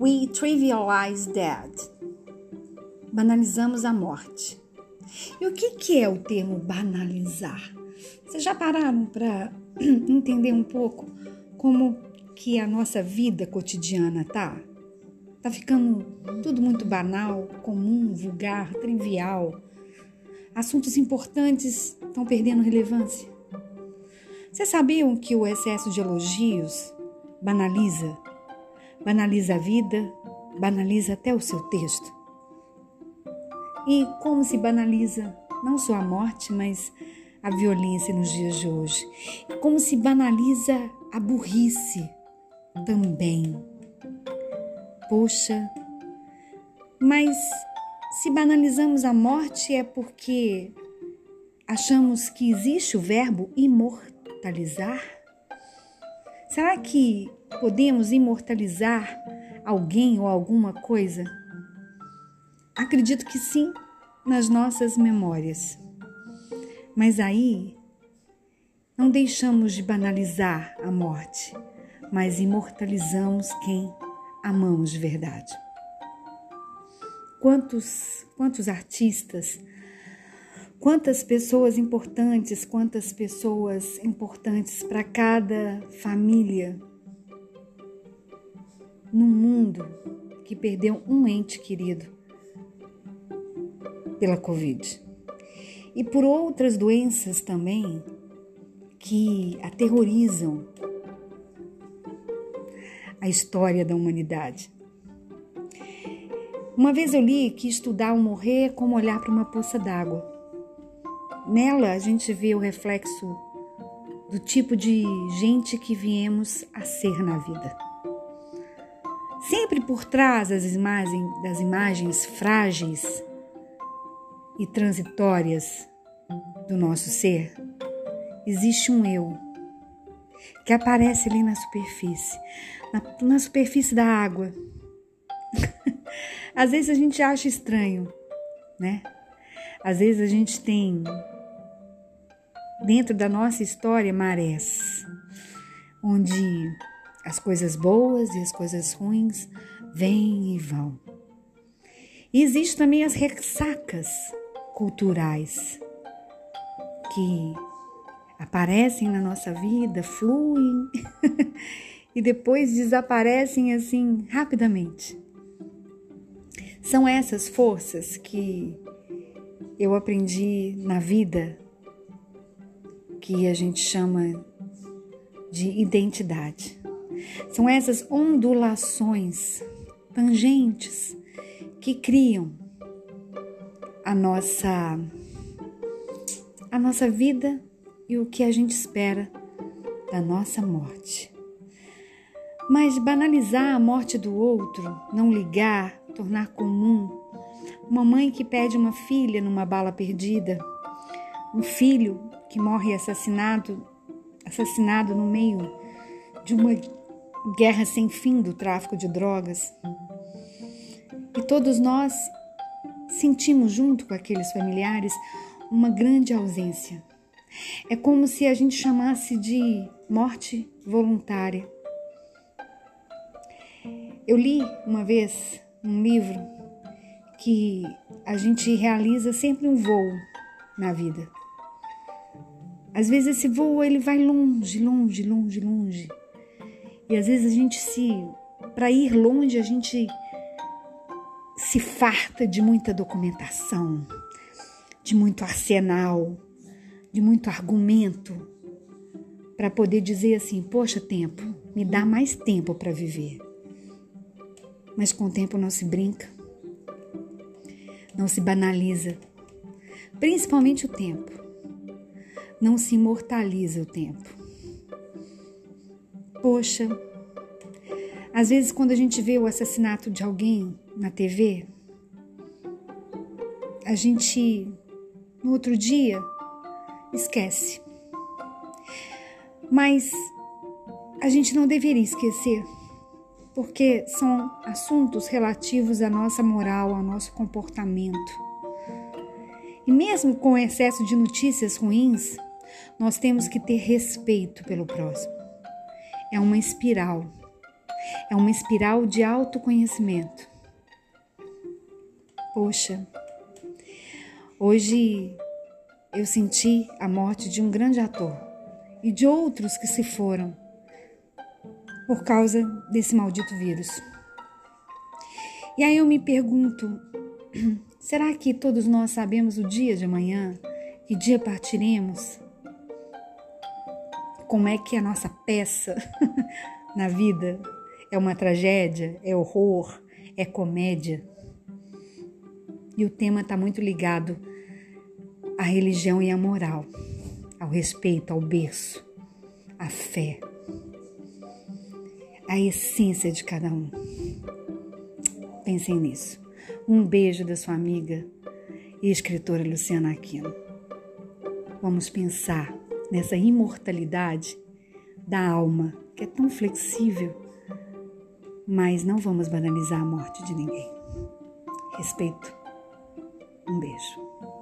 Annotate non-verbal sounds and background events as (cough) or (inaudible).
We trivialize death. Banalizamos a morte. E o que, que é o termo banalizar? Vocês já pararam para (clears throat) entender um pouco como que a nossa vida cotidiana tá? Tá ficando tudo muito banal, comum, vulgar, trivial. Assuntos importantes estão perdendo relevância. Vocês sabiam que o excesso de elogios banaliza? Banaliza a vida, banaliza até o seu texto. E como se banaliza não só a morte, mas a violência nos dias de hoje. Como se banaliza a burrice também. Poxa, mas se banalizamos a morte é porque achamos que existe o verbo imortalizar? Será que podemos imortalizar alguém ou alguma coisa? Acredito que sim, nas nossas memórias. Mas aí não deixamos de banalizar a morte, mas imortalizamos quem amamos de verdade. Quantos, quantos artistas, quantas pessoas importantes, quantas pessoas importantes para cada família num mundo que perdeu um ente querido pela Covid. E por outras doenças também que aterrorizam a história da humanidade. Uma vez eu li que estudar o morrer é como olhar para uma poça d'água. Nela a gente vê o reflexo do tipo de gente que viemos a ser na vida. Sempre por trás das imagens, das imagens frágeis e transitórias do nosso ser, existe um eu que aparece ali na superfície, na, na superfície da água. (laughs) Às vezes a gente acha estranho, né? Às vezes a gente tem dentro da nossa história marés, onde as coisas boas e as coisas ruins vêm e vão. E existe também as ressacas culturais que aparecem na nossa vida, fluem (laughs) e depois desaparecem assim rapidamente. São essas forças que eu aprendi na vida que a gente chama de identidade. São essas ondulações, tangentes que criam a nossa a nossa vida e o que a gente espera da nossa morte. Mas banalizar a morte do outro, não ligar, tornar comum, uma mãe que pede uma filha numa bala perdida, um filho que morre assassinado, assassinado no meio de uma guerra sem fim do tráfico de drogas. E todos nós sentimos, junto com aqueles familiares, uma grande ausência. É como se a gente chamasse de morte voluntária. Eu li uma vez um livro que a gente realiza sempre um voo na vida. Às vezes esse voo ele vai longe, longe, longe, longe. E às vezes a gente se para ir longe a gente se farta de muita documentação, de muito arsenal, de muito argumento para poder dizer assim: poxa, tempo, me dá mais tempo para viver. Mas com o tempo não se brinca, não se banaliza, principalmente o tempo. Não se imortaliza o tempo. Poxa, às vezes quando a gente vê o assassinato de alguém na TV, a gente no outro dia esquece. Mas a gente não deveria esquecer, porque são assuntos relativos à nossa moral, ao nosso comportamento. E mesmo com o excesso de notícias ruins, nós temos que ter respeito pelo próximo. É uma espiral. É uma espiral de autoconhecimento. Poxa, hoje eu senti a morte de um grande ator e de outros que se foram por causa desse maldito vírus. E aí eu me pergunto: (clears throat) será que todos nós sabemos o dia de amanhã? Que dia partiremos? Como é que a nossa peça (laughs) na vida? É uma tragédia? É horror? É comédia? E o tema está muito ligado à religião e à moral, ao respeito, ao berço, à fé, à essência de cada um. Pensem nisso. Um beijo da sua amiga e escritora Luciana Aquino. Vamos pensar nessa imortalidade da alma, que é tão flexível, mas não vamos banalizar a morte de ninguém. Respeito um beijo.